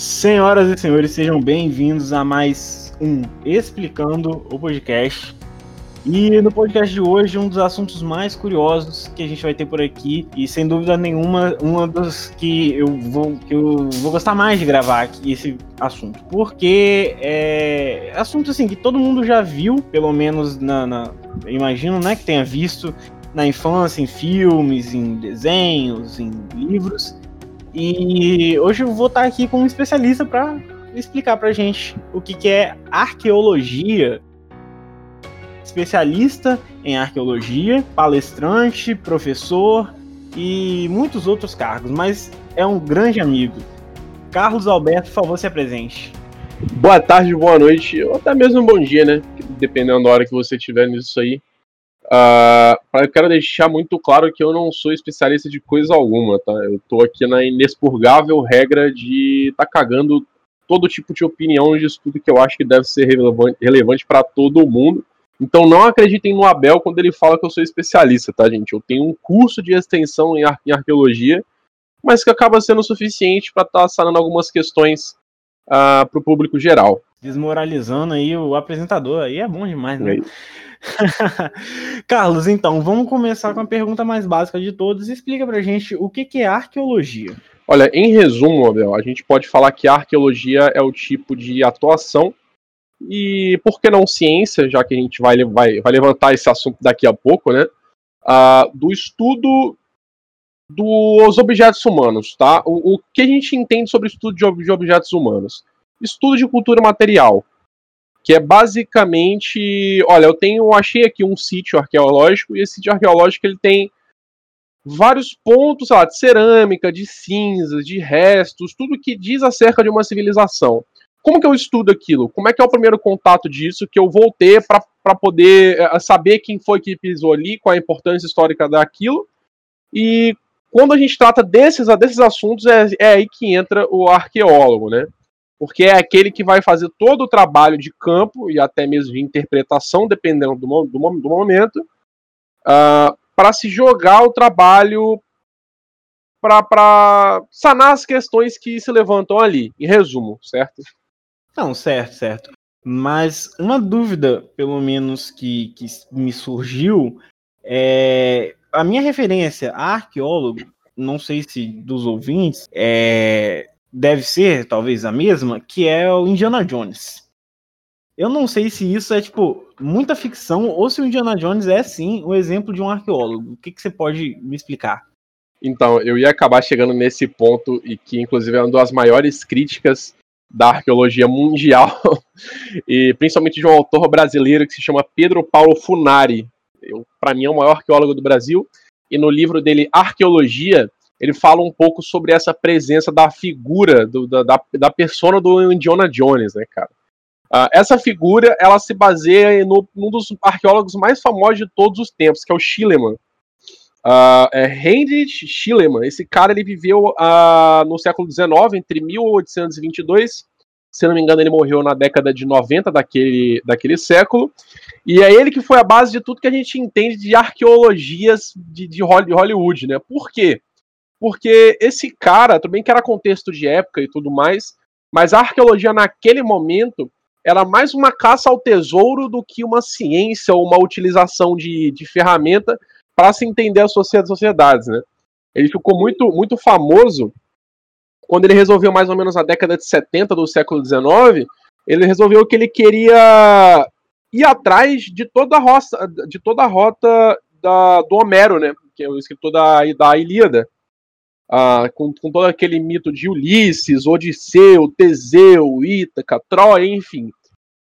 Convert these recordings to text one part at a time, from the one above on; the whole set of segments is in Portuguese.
Senhoras e senhores, sejam bem-vindos a mais um Explicando o Podcast. E no podcast de hoje, um dos assuntos mais curiosos que a gente vai ter por aqui, e sem dúvida nenhuma, um dos que eu vou, que eu vou gostar mais de gravar aqui, esse assunto. Porque é assunto assim que todo mundo já viu, pelo menos na, na imagino, né, que tenha visto na infância, em filmes, em desenhos, em livros. E hoje eu vou estar aqui com um especialista para explicar pra gente o que, que é arqueologia especialista em arqueologia, palestrante, professor e muitos outros cargos, mas é um grande amigo. Carlos Alberto, por favor, se apresente. Boa tarde, boa noite, ou até mesmo bom dia, né? Dependendo da hora que você estiver nisso aí. Uh, eu quero deixar muito claro que eu não sou especialista de coisa alguma, tá? Eu tô aqui na inexpurgável regra de tá cagando todo tipo de opinião de estudo que eu acho que deve ser relevante para todo mundo. Então não acreditem no Abel quando ele fala que eu sou especialista, tá, gente? Eu tenho um curso de extensão em, ar em arqueologia, mas que acaba sendo suficiente para estar tá sanando algumas questões uh, ah, para o público geral. Desmoralizando aí o apresentador, aí é bom demais, né? Carlos, então, vamos começar com a pergunta mais básica de todos. Explica pra gente o que, que é arqueologia. Olha, em resumo, Abel, a gente pode falar que a arqueologia é o tipo de atuação e por que não ciência, já que a gente vai, vai, vai levantar esse assunto daqui a pouco, né? Uh, do estudo dos objetos humanos, tá? O, o, que a gente entende sobre o estudo de, de objetos humanos? Estudo de cultura material, que é basicamente, olha, eu tenho, achei aqui um sítio arqueológico e esse sítio arqueológico ele tem vários pontos, sei lá, de cerâmica, de cinzas, de restos, tudo que diz acerca de uma civilização. Como que eu estudo aquilo? Como é que é o primeiro contato disso que eu vou ter para poder eh, saber quem foi que pisou ali, qual a importância histórica daquilo? E quando a gente trata desses, desses assuntos, é, é aí que entra o arqueólogo, né? Porque é aquele que vai fazer todo o trabalho de campo e até mesmo de interpretação, dependendo do, do, do momento, uh, ah, para se jogar o trabalho para sanar as questões que se levantam ali, em resumo, certo? Não, certo, certo. Mas uma dúvida, pelo menos, que, que me surgiu é. A minha referência a arqueólogo, não sei se dos ouvintes, é, deve ser talvez a mesma, que é o Indiana Jones. Eu não sei se isso é, tipo, muita ficção ou se o Indiana Jones é, sim, o exemplo de um arqueólogo. O que, que você pode me explicar? Então, eu ia acabar chegando nesse ponto, e que, inclusive, é uma das maiores críticas da arqueologia mundial, e principalmente de um autor brasileiro que se chama Pedro Paulo Funari. Para mim é o maior arqueólogo do Brasil, e no livro dele Arqueologia, ele fala um pouco sobre essa presença da figura, do, da, da persona do Indiana Jones, né, cara? Uh, essa figura, ela se baseia no, num dos arqueólogos mais famosos de todos os tempos, que é o Schliemann. Uh, é Heinrich Schliemann. Esse cara ele viveu uh, no século XIX, entre 1822, se não me engano, ele morreu na década de 90 daquele, daquele século. E é ele que foi a base de tudo que a gente entende de arqueologias de, de Hollywood, né? Por quê? Porque esse cara, tudo bem que era contexto de época e tudo mais, mas a arqueologia naquele momento era mais uma caça ao tesouro do que uma ciência ou uma utilização de, de ferramenta para se entender as sociedades, né? Ele ficou muito, muito famoso quando ele resolveu mais ou menos na década de 70 do século 19, ele resolveu que ele queria ir atrás de toda a rota, de toda a rota da, do Homero, né? Que é o escritor da, da Ilíada. Ah, com, com, todo aquele mito de Ulisses, Odisseu, Teseu, Ítaca, Troia, enfim.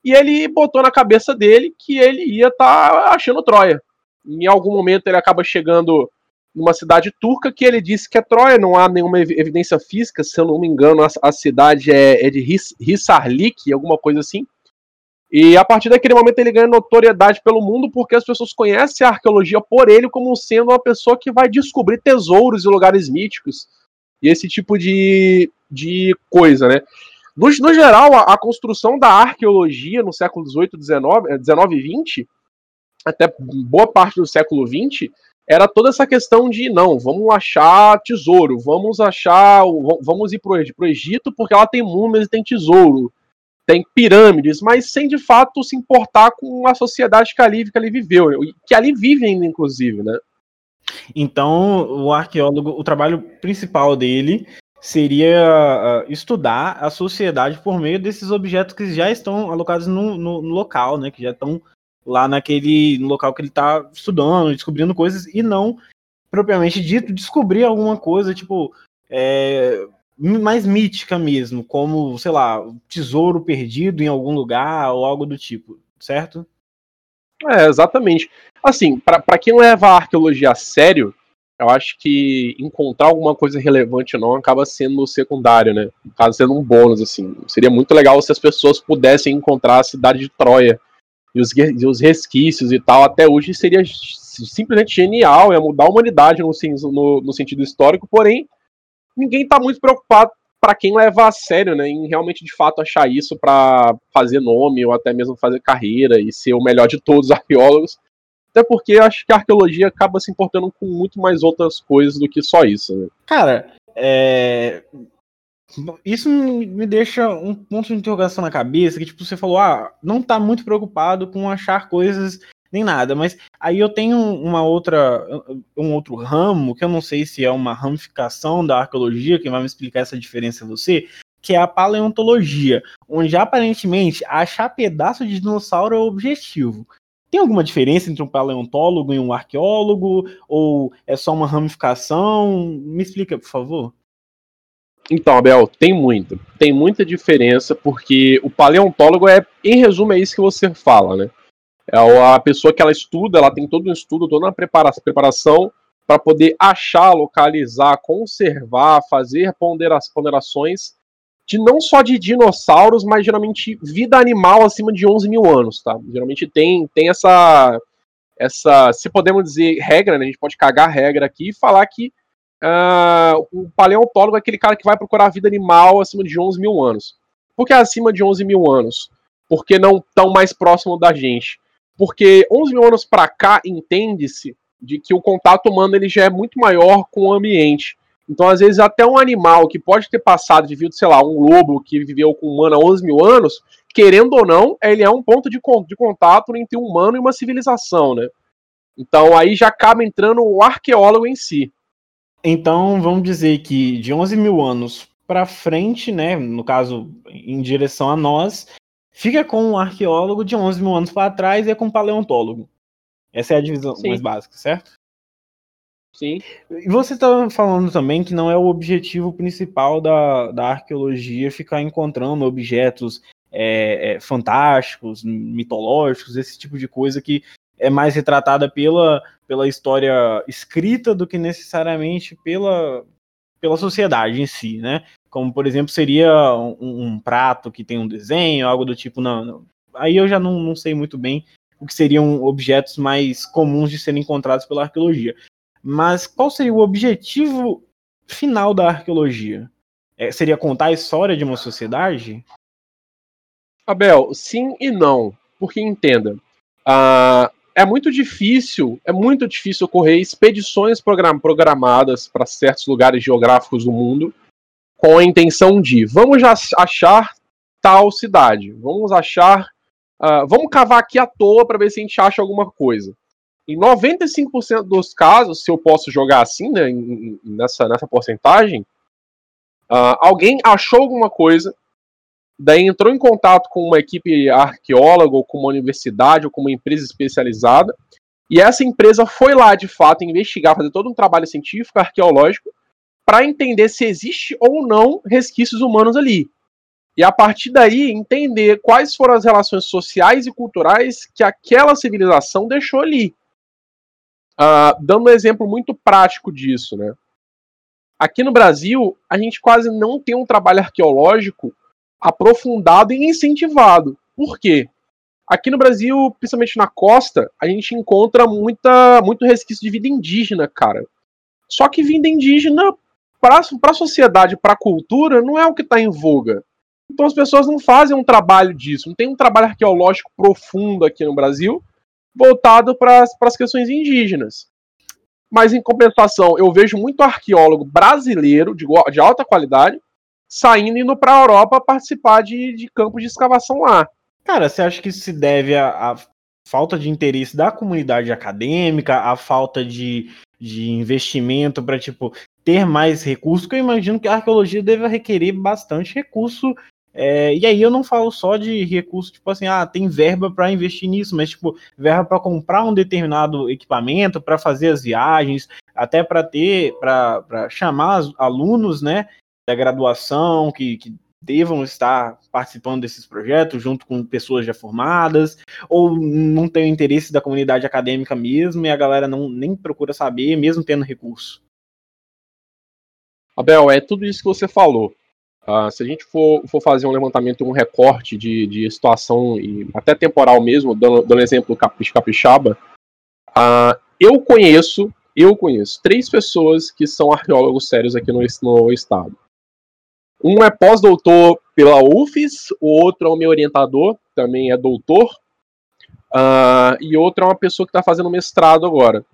E ele botou na cabeça dele que ele ia estar tá achando Troia. Em algum momento ele acaba chegando numa cidade turca que ele disse que é Troia, não há nenhuma evidência física, se eu não me engano, a, a cidade é, é de Hissarlik, alguma coisa assim. E a partir daquele momento ele ganha notoriedade pelo mundo porque as pessoas conhecem a arqueologia por ele como sendo uma pessoa que vai descobrir tesouros e lugares míticos e esse tipo de, de coisa, né? No, no geral, a, a, construção da arqueologia no século XVIII, XIX, XIX e XX, até boa parte do século XX, era toda essa questão de não, vamos achar tesouro, vamos achar, vamos ir para o Egito porque ela tem múmias e tem tesouro, tem pirâmides, mas sem de fato se importar com a sociedade que ali, que ali viveu, que ali vive ainda, inclusive, né? Então, o arqueólogo, o trabalho principal dele seria uh, estudar a sociedade por meio desses objetos que já estão alocados no, no, no local, né? Que já estão lá naquele local que ele está estudando, descobrindo coisas, e não, propriamente dito, descobrir alguma coisa, tipo, é, mais mítica mesmo, como, sei lá, tesouro perdido em algum lugar ou algo do tipo, certo? É, exatamente. Assim, para quem leva a arqueologia a sério, eu acho que encontrar alguma coisa relevante ou não acaba sendo secundário, né? Acaba sendo um bônus, assim. Seria muito legal se as pessoas pudessem encontrar a cidade de Troia e os, e os resquícios e tal. Até hoje seria simplesmente genial, ia mudar a humanidade no, no, no sentido histórico, porém, ninguém está muito preocupado para quem leva a sério, né, em realmente de fato achar isso para fazer nome ou até mesmo fazer carreira e ser o melhor de todos os arqueólogos. Até porque acho que a arqueologia acaba se importando com muito mais outras coisas do que só isso. Né? Cara, é... isso me deixa um ponto de interrogação na cabeça, que tipo, você falou, ah, não tá muito preocupado com achar coisas nem nada, mas aí eu tenho uma outra um outro ramo, que eu não sei se é uma ramificação da arqueologia, quem vai me explicar essa diferença é você, que é a paleontologia, onde aparentemente achar pedaço de dinossauro é o objetivo. Tem alguma diferença entre um paleontólogo e um arqueólogo? Ou é só uma ramificação? Me explica, por favor. Então, Abel, tem muito. Tem muita diferença, porque o paleontólogo é, em resumo, é isso que você fala, né? É a pessoa que ela estuda, ela tem todo um estudo, toda uma preparação para poder achar, localizar, conservar, fazer ponderações de não só de dinossauros, mas geralmente vida animal acima de 11 mil anos, tá? Geralmente tem, tem essa, essa, se podemos dizer regra, né? A gente pode cagar regra aqui e falar que uh, o paleontólogo é aquele cara que vai procurar vida animal acima de 11 mil anos. Por que acima de 11 mil anos? Porque não tão mais próximo da gente? Porque 11 mil anos para cá entende-se de que o contato humano ele já é muito maior com o ambiente. Então, às vezes, até um animal que pode ter passado de vida, sei lá, um lobo que viveu com um humano há 11 mil anos, querendo ou não, ele é um ponto de, de contato entre um humano e uma civilização, né? Então, aí já acaba entrando o arqueólogo em si. Então, vamos dizer que de 11 mil anos para frente, né, no caso, em direção a nós, fica com um arqueólogo de 11 mil anos para trás e é com um paleontólogo. Essa é a divisão Sim. mais básica, certo? Sim. E você está falando também que não é o objetivo principal da, da arqueologia ficar encontrando objetos é, é, fantásticos, mitológicos, esse tipo de coisa que é mais retratada pela, pela história escrita do que necessariamente pela, pela sociedade em si, né? Como, por exemplo, seria um, um prato que tem um desenho, algo do tipo. Não, não. Aí eu já não, não sei muito bem o que seriam objetos mais comuns de serem encontrados pela arqueologia. Mas qual seria o objetivo final da arqueologia? É, seria contar a história de uma sociedade? Abel, sim e não. Porque entenda, uh, é muito difícil, é muito difícil ocorrer expedições program programadas para certos lugares geográficos do mundo com a intenção de vamos achar tal cidade, vamos achar, uh, vamos cavar aqui à toa para ver se a gente acha alguma coisa. Em 95% dos casos, se eu posso jogar assim, né, nessa, nessa porcentagem, uh, alguém achou alguma coisa, daí entrou em contato com uma equipe arqueóloga, ou com uma universidade, ou com uma empresa especializada, e essa empresa foi lá, de fato, investigar, fazer todo um trabalho científico, arqueológico, para entender se existe ou não resquícios humanos ali. E a partir daí entender quais foram as relações sociais e culturais que aquela civilização deixou ali. Uh, dando um exemplo muito prático disso, né? Aqui no Brasil, a gente quase não tem um trabalho arqueológico aprofundado e incentivado. Por quê? Aqui no Brasil, principalmente na costa, a gente encontra muita, muito resquício de vida indígena, cara. Só que vida indígena, para a sociedade, para a cultura, não é o que está em voga. Então as pessoas não fazem um trabalho disso, não tem um trabalho arqueológico profundo aqui no Brasil, voltado para as questões indígenas. mas em compensação, eu vejo muito arqueólogo brasileiro de, de alta qualidade saindo e indo para a Europa participar de, de campos de escavação lá. Cara, você acha que isso se deve à, falta de interesse da comunidade acadêmica, à falta de, de investimento para tipo ter mais recursos? Que eu imagino que a arqueologia deve requerer bastante recurso é, e aí eu não falo só de recurso, tipo assim, ah, tem verba para investir nisso, mas tipo, verba para comprar um determinado equipamento, para fazer as viagens, até para ter, para chamar alunos, né, da graduação que, que devam estar participando desses projetos junto com pessoas já formadas, ou não tem o interesse da comunidade acadêmica mesmo e a galera não nem procura saber, mesmo tendo recurso. Abel, é tudo isso que você falou. Uh, se a gente for, for fazer um levantamento, um recorte de, de situação, e até temporal mesmo, dando, dando exemplo do Capix Capixaba, uh, eu conheço, eu conheço três pessoas que são arqueólogos sérios aqui no, no estado. Um é pós-doutor pela UFES, o outro é o meu orientador, também é doutor, uh, e outro é uma pessoa que está fazendo mestrado agora.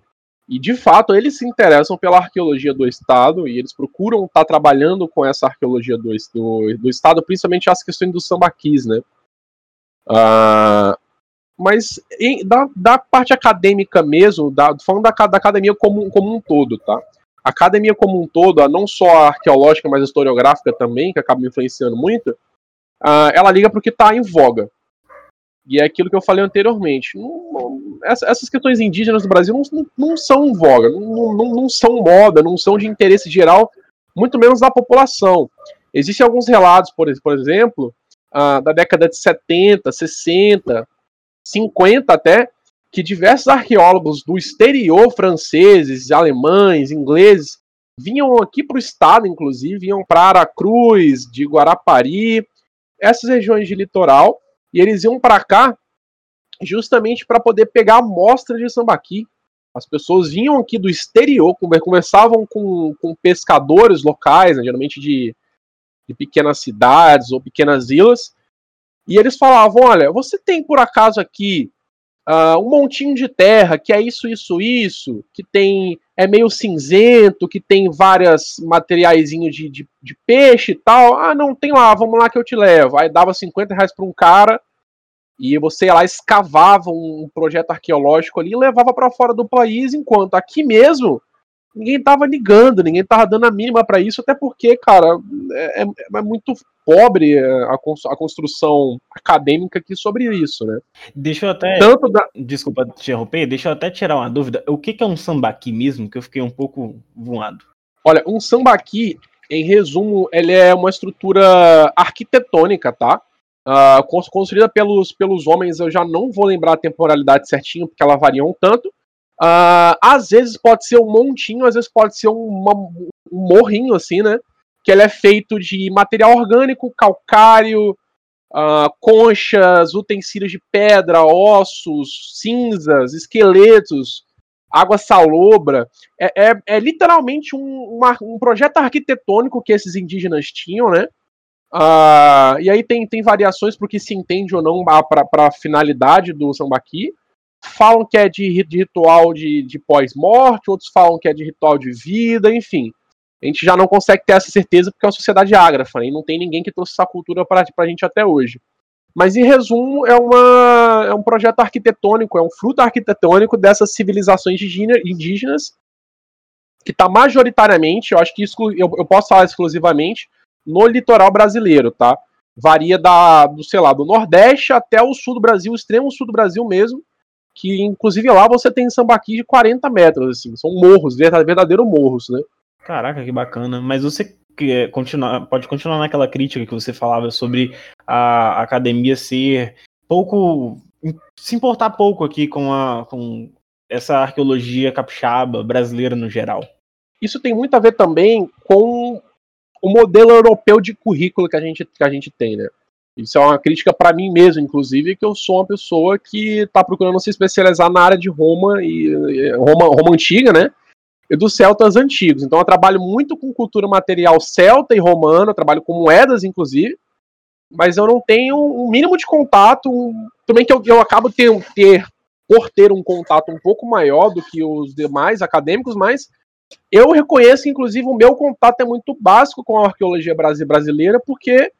E de fato eles se interessam pela arqueologia do Estado e eles procuram estar tá trabalhando com essa arqueologia do, do, do, Estado, principalmente as questões dos sambaquis, né? Uh, mas em, da, da, parte acadêmica mesmo, da, falando da, da academia como, como um todo, tá? A academia como um todo, não só a arqueológica, mas a historiográfica também, que acaba me influenciando muito, uh, ela liga para o que está em voga. E é aquilo que eu falei anteriormente. Não, não, essas questões indígenas do Brasil não, não são voga, não, não, são moda, não são de interesse geral, muito menos da população. Existem alguns relatos, por, por exemplo, uh, da década de 70, 60, 50 até, que diversos arqueólogos do exterior, franceses, alemães, ingleses, vinham aqui para o estado, inclusive, vinham para Aracruz, de Guarapari, essas regiões de litoral, e eles iam para cá justamente para poder pegar amostra de sambaqui. As pessoas vinham aqui do exterior, conversavam com, com pescadores locais, né, geralmente de, de pequenas cidades ou pequenas ilhas, e eles falavam: Olha, você tem por acaso aqui uh, um montinho de terra que é isso, isso, isso, que tem é meio cinzento, que tem vários materiais de, de, de, peixe e tal. Ah, não, tem lá, vamos lá que eu te levo. Aí dava 50 reais para um cara e você lá escavava um projeto arqueológico ali e levava para fora do país, enquanto aqui mesmo ninguém tava ligando, ninguém tava dando a mínima para isso, até porque, cara, é, é, é muito pobre a, a, construção acadêmica aqui sobre isso, né? Deixa eu até. Tanto da... Desculpa te interromper, deixa eu até tirar uma dúvida. O que, que é um sambaqui mesmo? Que eu fiquei um pouco voado. Olha, um sambaqui, em resumo, ele é uma estrutura arquitetônica, tá? Uh, construída pelos, pelos homens, eu já não vou lembrar a temporalidade certinho, porque ela varia um tanto, Uh, às vezes pode ser um montinho, às vezes pode ser uma, um morrinho, assim, né? Que ele é feito de material orgânico, calcário, uh, conchas, utensílios de pedra, ossos, cinzas, esqueletos, água salobra. É, é, é literalmente um, uma, um projeto arquitetônico que esses indígenas tinham, né? Uh, e aí tem, tem variações para o que se entende ou não para a finalidade do sambaqui falam que é de, ritual de, de pós-morte, outros falam que é de ritual de vida, enfim. A gente já não consegue ter essa certeza porque é uma sociedade ágrafa, né? e não tem ninguém que trouxe essa cultura para a gente até hoje. Mas, em resumo, é, uma, é um projeto arquitetônico, é um fruto arquitetônico dessas civilizações indígenas que está majoritariamente, eu acho que isso, eu, eu posso falar exclusivamente, no litoral brasileiro, tá? Varia da, do, sei lá, do Nordeste até o sul do Brasil, extremo sul do Brasil mesmo, que inclusive lá você tem sambaqui de 40 metros, assim, são morros, verdadeiros morros, né? Caraca, que bacana. Mas você que continuar, pode continuar naquela crítica que você falava sobre a academia ser pouco se importar pouco aqui com a com essa arqueologia capixaba brasileira no geral. Isso tem muito a ver também com o modelo europeu de currículo que a gente, que a gente tem, né? Isso é uma crítica para mim mesmo, inclusive, que eu sou uma pessoa que está procurando se especializar na área de Roma e Roma, Roma antiga, né? E dos celtas antigos. Então eu trabalho muito com cultura material celta e romana, trabalho com moedas, inclusive, mas eu não tenho um mínimo de contato, um, também que eu, eu acabo ter, ter por ter um contato um pouco maior do que os demais acadêmicos, mas eu reconheço, inclusive, o meu contato é muito básico com a arqueologia brasileira, porque,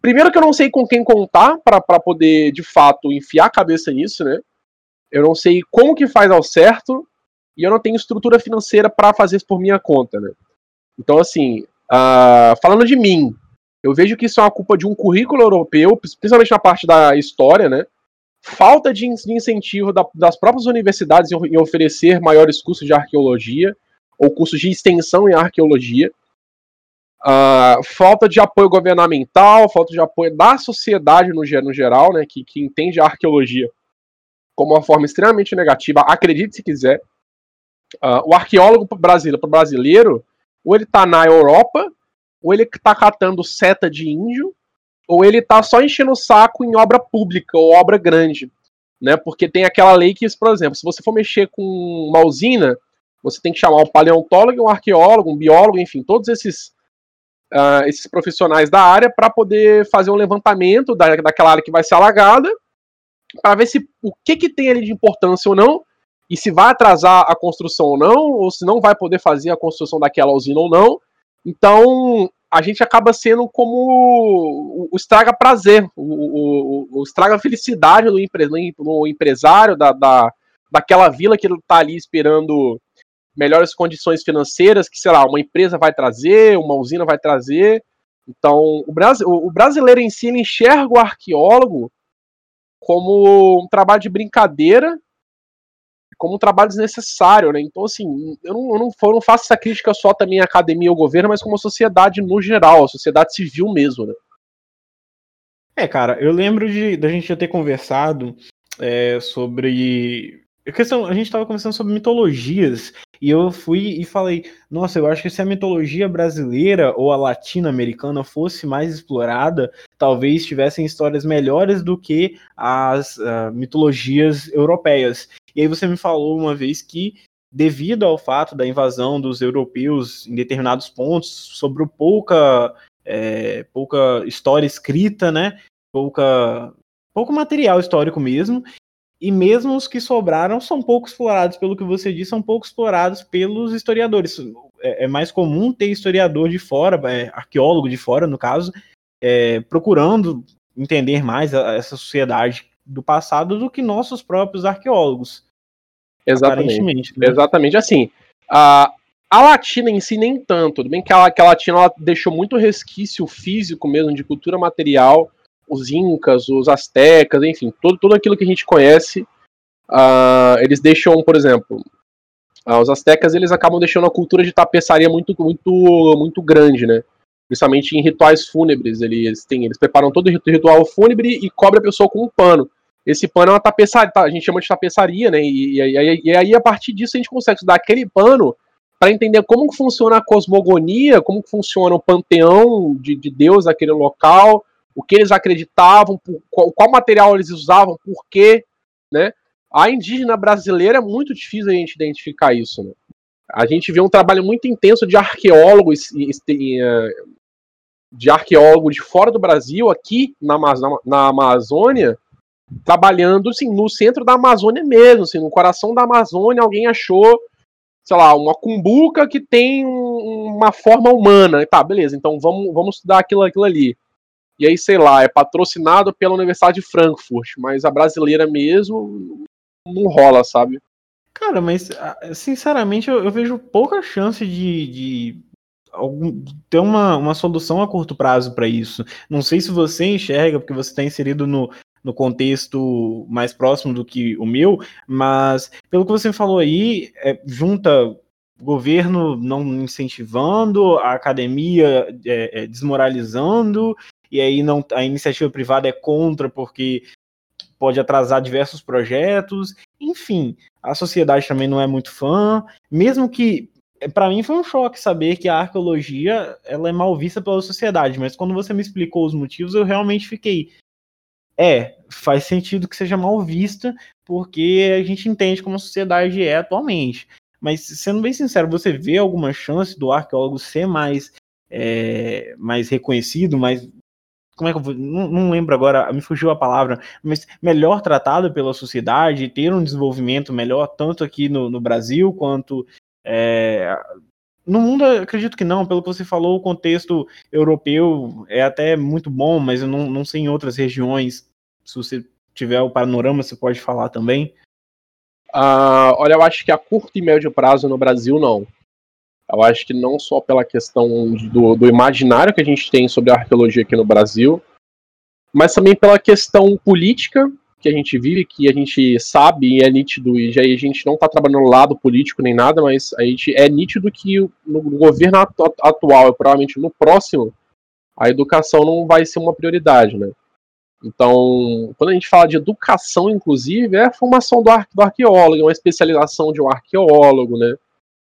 primeiro, que eu não sei com quem contar para poder, de fato, enfiar a cabeça nisso, né? Eu não sei como que faz ao certo, e eu não tenho estrutura financeira para fazer isso por minha conta, né? Então, assim, uh, falando de mim, eu vejo que isso é uma culpa de um currículo europeu, principalmente na parte da história, né? Falta de incentivo da, das próprias universidades em oferecer maiores cursos de arqueologia ou cursos de extensão em arqueologia. Uh, falta de apoio governamental, falta de apoio da sociedade no, no geral, né, que, que entende a arqueologia como uma forma extremamente negativa, acredite se quiser. Uh, o arqueólogo brasileiro, brasileiro, ou ele está na Europa, ou ele está catando seta de índio, ou ele está só enchendo o saco em obra pública ou obra grande. Né? Porque tem aquela lei que, por exemplo, se você for mexer com uma usina, você tem que chamar um paleontólogo, um arqueólogo, um biólogo, enfim, todos esses, uh, esses profissionais da área para poder fazer um levantamento da, daquela área que vai ser alagada, para ver se o que, que tem ali de importância ou não, e se vai atrasar a construção ou não, ou se não vai poder fazer a construção daquela usina ou não. Então, a gente acaba sendo como o, estraga prazer, o, o, o estraga felicidade do, empre, no empresário da, da, daquela vila que ele está ali esperando melhores condições financeiras que, sei lá, uma empresa vai trazer, uma usina vai trazer. Então, o, Bras, o brasileiro em si enxerga o arqueólogo como um trabalho de brincadeira, como um trabalho desnecessário, né? Então, assim, eu não, eu não, eu não faço essa crítica só também à academia ou ao governo, mas como a sociedade no geral, a sociedade civil mesmo, né? É, cara, eu lembro de da gente já ter conversado é, sobre. A, questão, a gente estava conversando sobre mitologias e eu fui e falei, nossa, eu acho que se a mitologia brasileira ou a latino-americana fosse mais explorada, talvez tivessem histórias melhores do que as uh, mitologias europeias. E aí você me falou uma vez que, devido ao fato da invasão dos europeus em determinados pontos, sobre pouca, é, pouca história escrita, né? Pouca, pouco material histórico mesmo, e mesmo os que sobraram são pouco explorados, pelo que você disse, são pouco explorados pelos historiadores. É, é mais comum ter historiador de fora, é, arqueólogo de fora, no caso, é, procurando entender mais a, essa sociedade do passado do que nossos próprios arqueólogos. Exatamente. Né? Exatamente. Assim, a, a Latina em si nem tanto. Tudo bem que a, que a Latina ela deixou muito resquício físico mesmo de cultura material os incas, os astecas, enfim, todo, tudo aquilo que a gente conhece, uh, eles deixam, por exemplo, uh, os astecas eles acabam deixando a cultura de tapeçaria muito, muito, muito grande, né? Principalmente em rituais fúnebres, eles têm, eles preparam todo o ritual fúnebre e cobrem a pessoa com um pano. Esse pano é uma tapeçaria, tá, a gente chama de tapeçaria, né? E, e, e, e aí a partir disso a gente consegue estudar aquele pano para entender como funciona a cosmogonia, como funciona o panteão de, de Deus daquele local, o que eles acreditavam, por, qual, qual, material eles usavam, por quê, né? A indígena brasileira é muito difícil a gente identificar isso, né? A gente vê um trabalho muito intenso de arqueólogos eh, de arqueólogo de fora do Brasil, aqui na, na Amazônia, trabalhando assim, no centro da Amazônia mesmo, assim, no coração da Amazônia, alguém achou, sei lá, uma cumbuca que tem uma forma humana. Tá, beleza, então vamos, vamos estudar aquilo, aquilo ali e aí, sei lá, é patrocinado pela Universidade de Frankfurt, mas a brasileira mesmo não rola, sabe? Cara, mas ah, sinceramente eu, eu vejo pouca chance de, de algum, ter uma, uma solução a curto prazo para isso. Não sei se você enxerga, porque você está inserido no, no contexto mais próximo do que o meu, mas pelo que você falou aí, é, junta governo não incentivando, a academia é, é, desmoralizando e aí não a iniciativa privada é contra porque pode atrasar diversos projetos. Enfim, a sociedade também não é muito fã, mesmo que para mim foi um choque saber que a arqueologia ela é mal vista pela sociedade, mas quando você me explicou os motivos, eu realmente fiquei é, faz sentido que seja mal vista, porque a gente entende como a sociedade é atualmente. Mas, sendo bem sincero, você vê alguma chance do arqueólogo ser mais, é, mais reconhecido, mais como é que eu vou, não, não, lembro agora, me fugiu a palavra, mas melhor tratado pela sociedade, ter um desenvolvimento melhor, tanto aqui no, no Brasil quanto é, no mundo, acredito que não, pelo que você falou, o contexto europeu é até muito bom, mas eu não, não sei em outras regiões. Se você tiver o panorama, você pode falar também. Uh, olha, eu acho que a curto e médio prazo no Brasil, não. Eu acho que não só pela questão do, do imaginário que a gente tem sobre a arqueologia aqui no Brasil, mas também pela questão política que a gente vive, que a gente sabe e é nítido, e já a gente não está trabalhando no lado político nem nada, mas a gente é nítido que no governo atual e provavelmente no próximo, a educação não vai ser uma prioridade, né? Então, quando a gente fala de educação, inclusive, é a formação do, arque do arqueólogo, é uma especialização de um arqueólogo, né?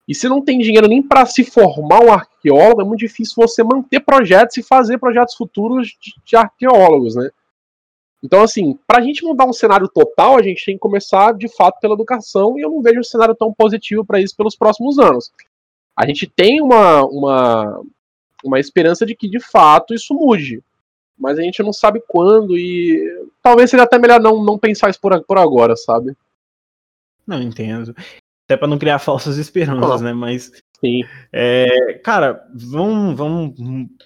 E se não tem dinheiro nem para se formar um arqueólogo, é muito difícil você manter projetos e fazer projetos futuros de, de arqueólogos, né? Então, assim, para a gente mudar um cenário total, a gente tem que começar de fato pela educação, e eu não vejo um cenário tão positivo para isso pelos próximos anos. A gente tem uma, uma, uma esperança de que de fato isso mude, mas a gente não sabe quando, e talvez seja até melhor não, não pensar isso por, por agora, sabe? Não entendo. Até para não criar falsas esperanças, né? Mas. Sim. É, cara, vamos, vamos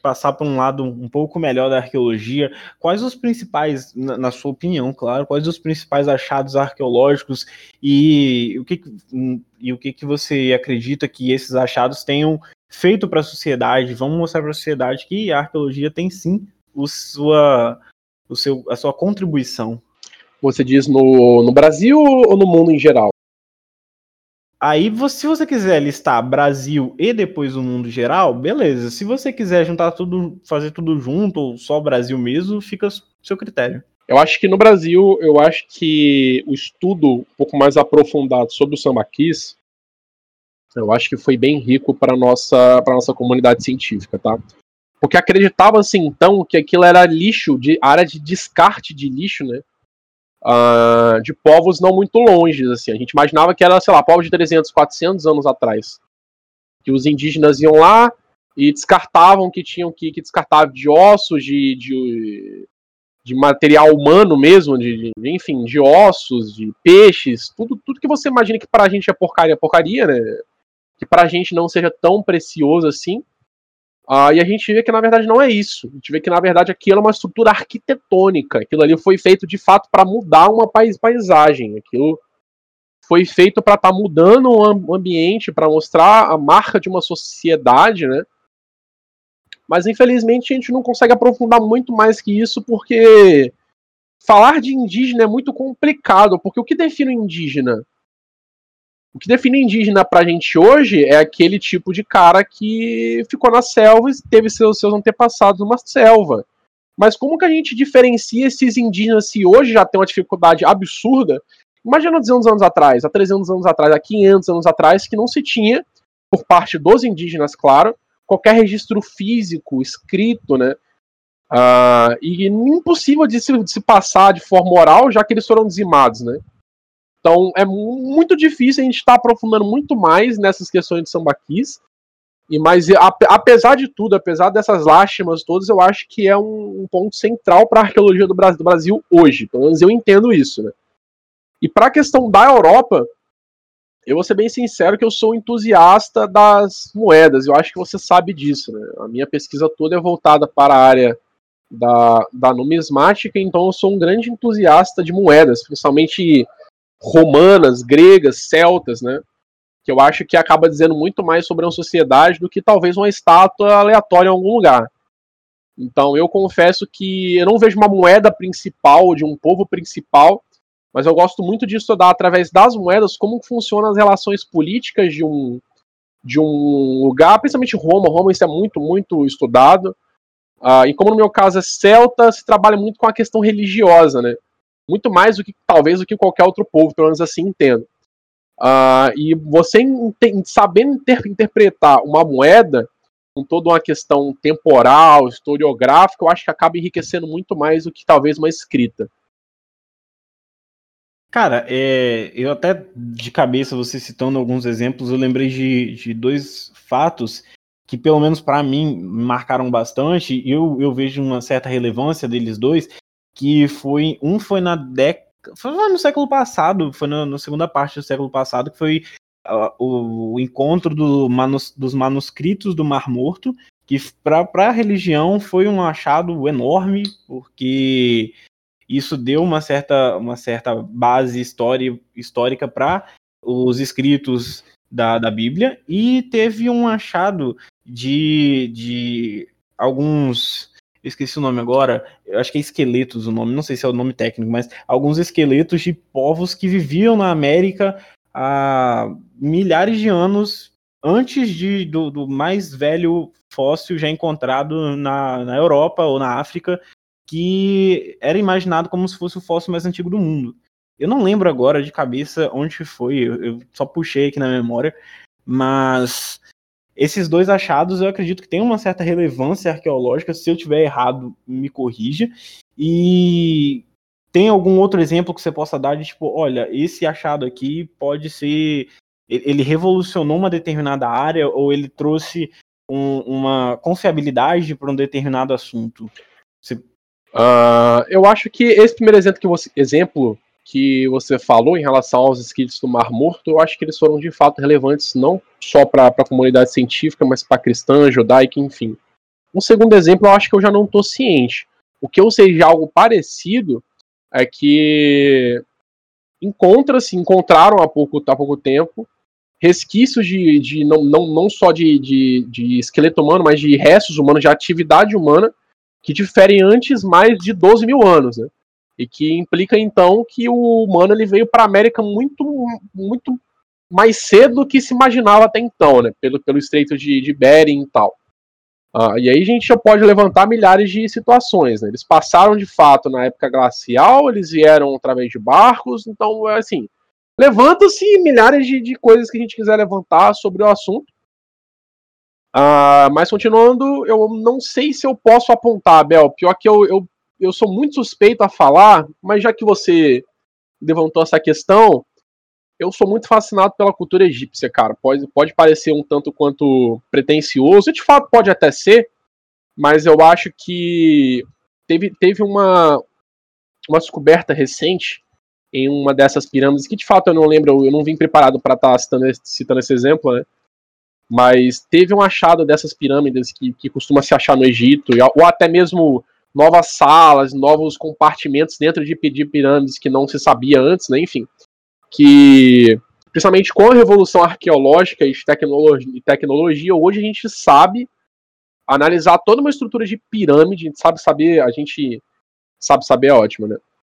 passar para um lado um pouco melhor da arqueologia. Quais os principais, na, na, sua opinião, claro, quais os principais achados arqueológicos e o que, e o que, que você acredita que esses achados tenham feito para a sociedade? Vamos mostrar para a sociedade que a arqueologia tem sim o sua, o seu, a sua contribuição. Você diz no, no Brasil ou no mundo em geral? Aí, se você quiser listar Brasil e depois o mundo geral, beleza. Se você quiser juntar tudo, fazer tudo junto, ou só Brasil mesmo, fica seu critério. Eu acho que no Brasil, eu acho que o estudo um pouco mais aprofundado sobre o sambaquis, eu acho que foi bem rico para nossa para nossa comunidade científica, tá? Porque acreditava-se então que aquilo era lixo, de área de descarte de lixo, né? Uh, de povos não muito longe. Assim. A gente imaginava que era, sei lá, povos de 300, 400 anos atrás. Que os indígenas iam lá e descartavam que tinham que, que descartar de ossos, de, de, de material humano mesmo, de, de, enfim, de ossos, de peixes, tudo, tudo que você imagina que pra gente é porcaria, porcaria, né? Que pra gente não seja tão precioso assim. Uh, e a gente vê que na verdade não é isso. A gente vê que na verdade aquilo é uma estrutura arquitetônica. Aquilo ali foi feito de fato para mudar uma pais paisagem. Aquilo foi feito para estar tá mudando o ambiente, para mostrar a marca de uma sociedade, né? Mas infelizmente a gente não consegue aprofundar muito mais que isso, porque falar de indígena é muito complicado. Porque o que define o indígena? O que define indígena pra gente hoje é aquele tipo de cara que ficou na selva e teve seus, seus antepassados numa selva. Mas como que a gente diferencia esses indígenas se hoje já tem uma dificuldade absurda? Imagina 200 anos atrás, há 300 anos atrás, há 500 anos atrás, que não se tinha, por parte dos indígenas, claro, qualquer registro físico, escrito, né? Uh, e impossível de se, de se passar de forma oral, já que eles foram dizimados, né? Então é muito difícil a gente estar tá aprofundando muito mais nessas questões de sambaquis. E mas apesar de tudo, apesar dessas lástimas todas, eu acho que é um, ponto central para a arqueologia do Brasil, do Brasil, hoje. Pelo menos eu entendo isso, né? E para a questão da Europa, eu vou ser bem sincero que eu sou entusiasta das moedas. Eu acho que você sabe disso, né? A minha pesquisa toda é voltada para a área da, da numismática, então eu sou um grande entusiasta de moedas, principalmente romanas, gregas, celtas, né? Que eu acho que acaba dizendo muito mais sobre uma sociedade do que talvez uma estátua aleatória em algum lugar. Então eu confesso que eu não vejo uma moeda principal de um povo principal, mas eu gosto muito de estudar através das moedas como funcionam as relações políticas de um de um lugar, principalmente Roma. Roma isso é muito muito estudado. Uh, e como no meu caso é celta, se trabalha muito com a questão religiosa, né? Muito mais do que talvez do que qualquer outro povo, pelo menos assim entendo. Uh, e você sabendo inter interpretar uma moeda com toda uma questão temporal, historiográfica, eu acho que acaba enriquecendo muito mais do que talvez uma escrita. Cara, é, eu até de cabeça, você citando alguns exemplos, eu lembrei de, de dois fatos que pelo menos para mim marcaram bastante, e eu, eu vejo uma certa relevância deles dois, que foi um foi na década foi no século passado, foi na, segunda parte do século passado, que foi uh, o, o, encontro do manus, dos manuscritos do Mar Morto, que para a religião foi um achado enorme, porque isso deu uma certa, uma certa base história, histórica para os escritos da, da Bíblia, e teve um achado de, de alguns. Eu esqueci o nome agora, eu acho que é esqueletos o nome, não sei se é o nome técnico, mas alguns esqueletos de povos que viviam na América há milhares de anos antes de, do, do mais velho fóssil já encontrado na, na Europa ou na África, que era imaginado como se fosse o fóssil mais antigo do mundo. Eu não lembro agora de cabeça onde foi, eu, eu só puxei aqui na memória, mas esses dois achados eu acredito que tem uma certa relevância arqueológica. Se eu tiver errado, me corrija. E tem algum outro exemplo que você possa dar de tipo, olha, esse achado aqui pode ser. Ele revolucionou uma determinada área ou ele trouxe um, uma confiabilidade para um determinado assunto? Você... Uh, eu acho que esse primeiro exemplo que você, exemplo que você falou em relação aos escritos do Mar Morto, eu acho que eles foram de fato relevantes não só para a comunidade científica, mas para cristã, judaica, enfim. Um segundo exemplo, eu acho que eu já não estou ciente. O que eu sei de algo parecido é que encontra-se, encontraram há pouco, há pouco tempo resquícios de, de não, não, não só de, de, de esqueleto humano, mas de restos humanos, de atividade humana, que diferem antes mais de 12 mil anos. Né? E que implica então que o humano ele veio para a América muito, muito mais cedo do que se imaginava até então, né? Pelo, pelo estreito de, de Bering e tal. Ah, e aí a gente já pode levantar milhares de situações. Né? Eles passaram de fato na época glacial, eles vieram através de barcos, então assim levanta-se milhares de, de, coisas que a gente quiser levantar sobre o assunto. Ah, mas continuando, eu não sei se eu posso apontar, Bel. Pior que eu, eu eu sou muito suspeito a falar, mas já que você levantou essa questão, eu sou muito fascinado pela cultura egípcia, cara. Pode, pode parecer um tanto quanto pretencioso, e de fato pode até ser, mas eu acho que teve, teve uma, uma descoberta recente em uma dessas pirâmides, que de fato eu não lembro, eu não vim preparado para estar tá citando, citando esse exemplo, né? Mas teve um achado dessas pirâmides que, que costuma se achar no Egito, ou até mesmo novas salas, novos compartimentos dentro de, de pirâmides que não se sabia antes, né? Enfim, que principalmente com a revolução arqueológica e tecnologia, tecnologia, hoje a gente sabe analisar toda uma estrutura de pirâmide, a gente sabe saber, a gente sabe saber é ótimo, né?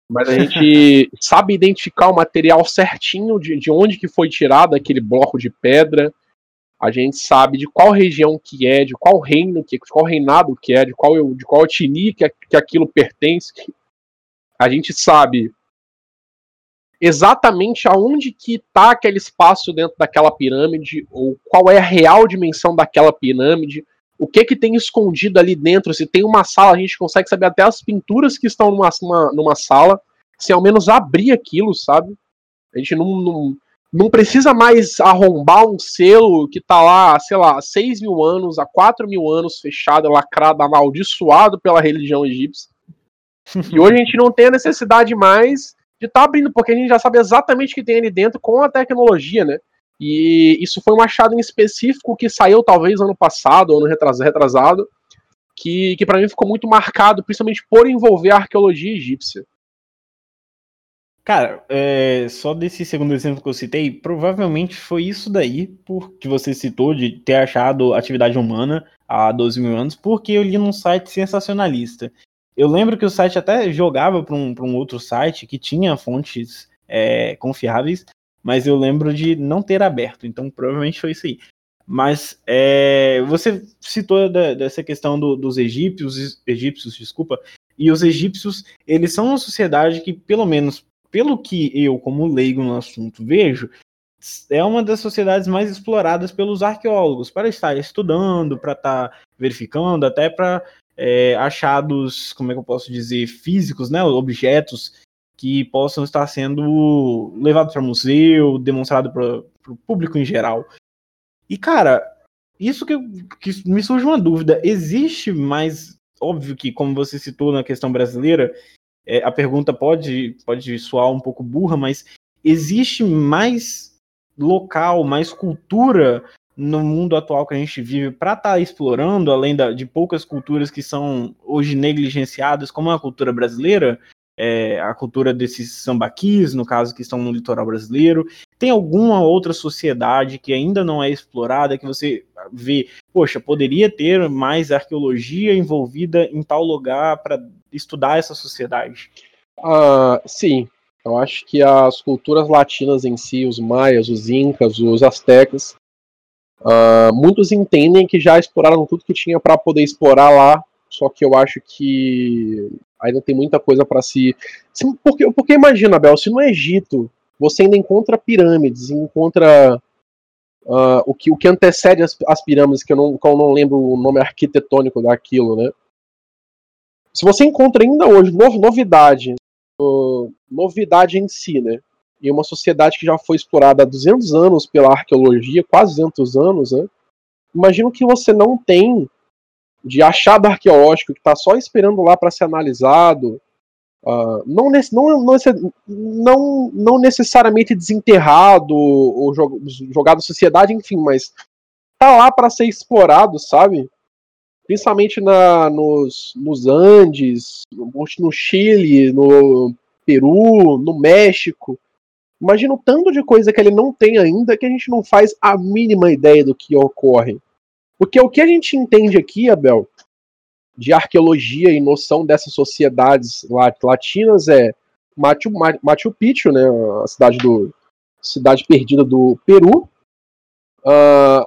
Mas a gente sabe identificar o material certinho de, de onde que foi tirado aquele bloco de pedra, a gente sabe de qual região que é, de qual reino que, de qual reinado que é, de qual de qual etnia que, que aquilo pertence. A gente sabe exatamente aonde que está aquele espaço dentro daquela pirâmide, ou qual é a real dimensão daquela pirâmide, o que que tem escondido ali dentro, se tem uma sala, a gente consegue saber até as pinturas que estão numa, numa, numa sala, se ao menos abrir aquilo, sabe? A gente não, não, não precisa mais arrombar um selo que tá lá, sei lá, há 6 mil anos, há 4 mil anos, fechado, lacrado, amaldiçoado pela religião egípcia. e hoje a gente não tem a necessidade mais de estar tá abrindo, porque a gente já sabe exatamente o que tem ali dentro com a tecnologia, né? E isso foi um achado em específico que saiu talvez ano passado, ano retrasado, que, que para mim ficou muito marcado, principalmente por envolver a arqueologia egípcia. Cara, é, só desse segundo exemplo que eu citei, provavelmente foi isso daí, por, que você citou, de ter achado atividade humana há 12 mil anos, porque eu li num site sensacionalista. Eu lembro que o site até jogava para um, um outro site que tinha fontes é, confiáveis, mas eu lembro de não ter aberto, então provavelmente foi isso aí. Mas é, você citou da, dessa questão do, dos egípcios, egípcios, desculpa, e os egípcios, eles são uma sociedade que, pelo menos pelo que eu, como leigo no assunto, vejo, é uma das sociedades mais exploradas pelos arqueólogos para estar estudando, para estar verificando, até para é, achados, como é que eu posso dizer, físicos, né, objetos que possam estar sendo levados para museu, demonstrado para o público em geral. E cara, isso que, que me surge uma dúvida. Existe mais. Óbvio que, como você citou na questão brasileira, é, a pergunta pode, pode soar um pouco burra, mas existe mais local, mais cultura no mundo atual que a gente vive para estar tá explorando, além da, de poucas culturas que são hoje negligenciadas, como a cultura brasileira, é, a cultura desses sambaquis, no caso, que estão no litoral brasileiro. Tem alguma outra sociedade que ainda não é explorada, que você vê, poxa, poderia ter mais arqueologia envolvida em tal lugar para estudar essa sociedade? Uh, sim, eu acho que as culturas latinas em si, os maias, os incas, os astecas, uh, muitos entendem que já exploraram tudo que tinha para poder explorar lá, só que eu acho que ainda tem muita coisa para se. Porque, porque imagina, Abel, se no Egito você ainda encontra pirâmides, encontra uh, o, que, o que antecede as, as pirâmides, que eu, não, que eu não lembro o nome arquitetônico daquilo, né? Se você encontra ainda hoje novidade, uh, novidade em si, né? Em uma sociedade que já foi explorada há 200 anos pela arqueologia, quase 200 anos, né? Imagino que você não tem de achado arqueológico que está só esperando lá para ser analisado, uh, não, não, não, não, necessariamente desenterrado ou jogado sociedade, enfim, mas tá lá para ser explorado, sabe? Principalmente na, nos, nos Andes, no Chile, no Peru, no México. Imagina o tanto de coisa que ele não tem ainda que a gente não faz a mínima ideia do que ocorre. Porque o que a gente entende aqui, Abel, de arqueologia e noção dessas sociedades latinas é Machu, Machu Picchu, né, a cidade do cidade perdida do Peru, uh,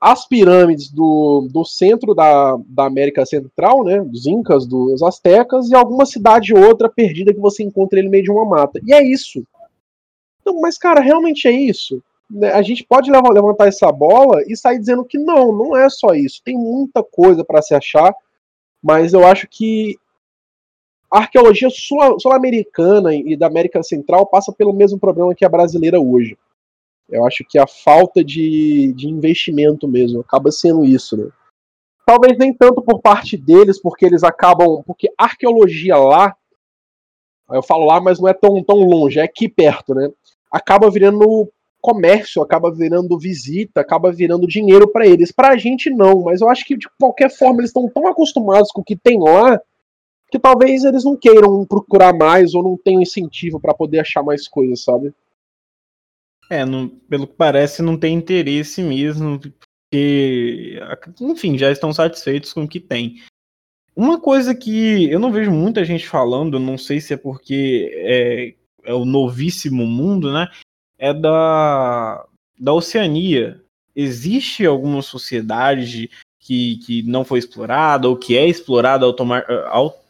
as pirâmides do, do centro da, da América Central, né, dos Incas, dos Aztecas, e alguma cidade ou outra perdida que você encontra ele no meio de uma mata. E é isso. Então, mas, cara, realmente é isso. Né, a gente pode levantar essa bola e sair dizendo que não, não é só isso. Tem muita coisa para se achar, mas eu acho que a arqueologia sul-americana e da América Central passa pelo mesmo problema que a brasileira hoje. Eu acho que a falta de, de investimento mesmo acaba sendo isso, né? Talvez nem tanto por parte deles, porque eles acabam. Porque arqueologia lá, eu falo lá, mas não é tão, tão longe, é aqui perto, né? Acaba virando comércio, acaba virando visita, acaba virando dinheiro para eles. Para a gente não, mas eu acho que de qualquer forma eles estão tão acostumados com o que tem lá que talvez eles não queiram procurar mais ou não tenham incentivo para poder achar mais coisas, sabe? É, não, pelo que parece não tem interesse mesmo, porque enfim, já estão satisfeitos com o que tem. Uma coisa que eu não vejo muita gente falando, não sei se é porque é, é o novíssimo mundo, né? É da, da Oceania. Existe alguma sociedade que, que não foi explorada ou que é explorada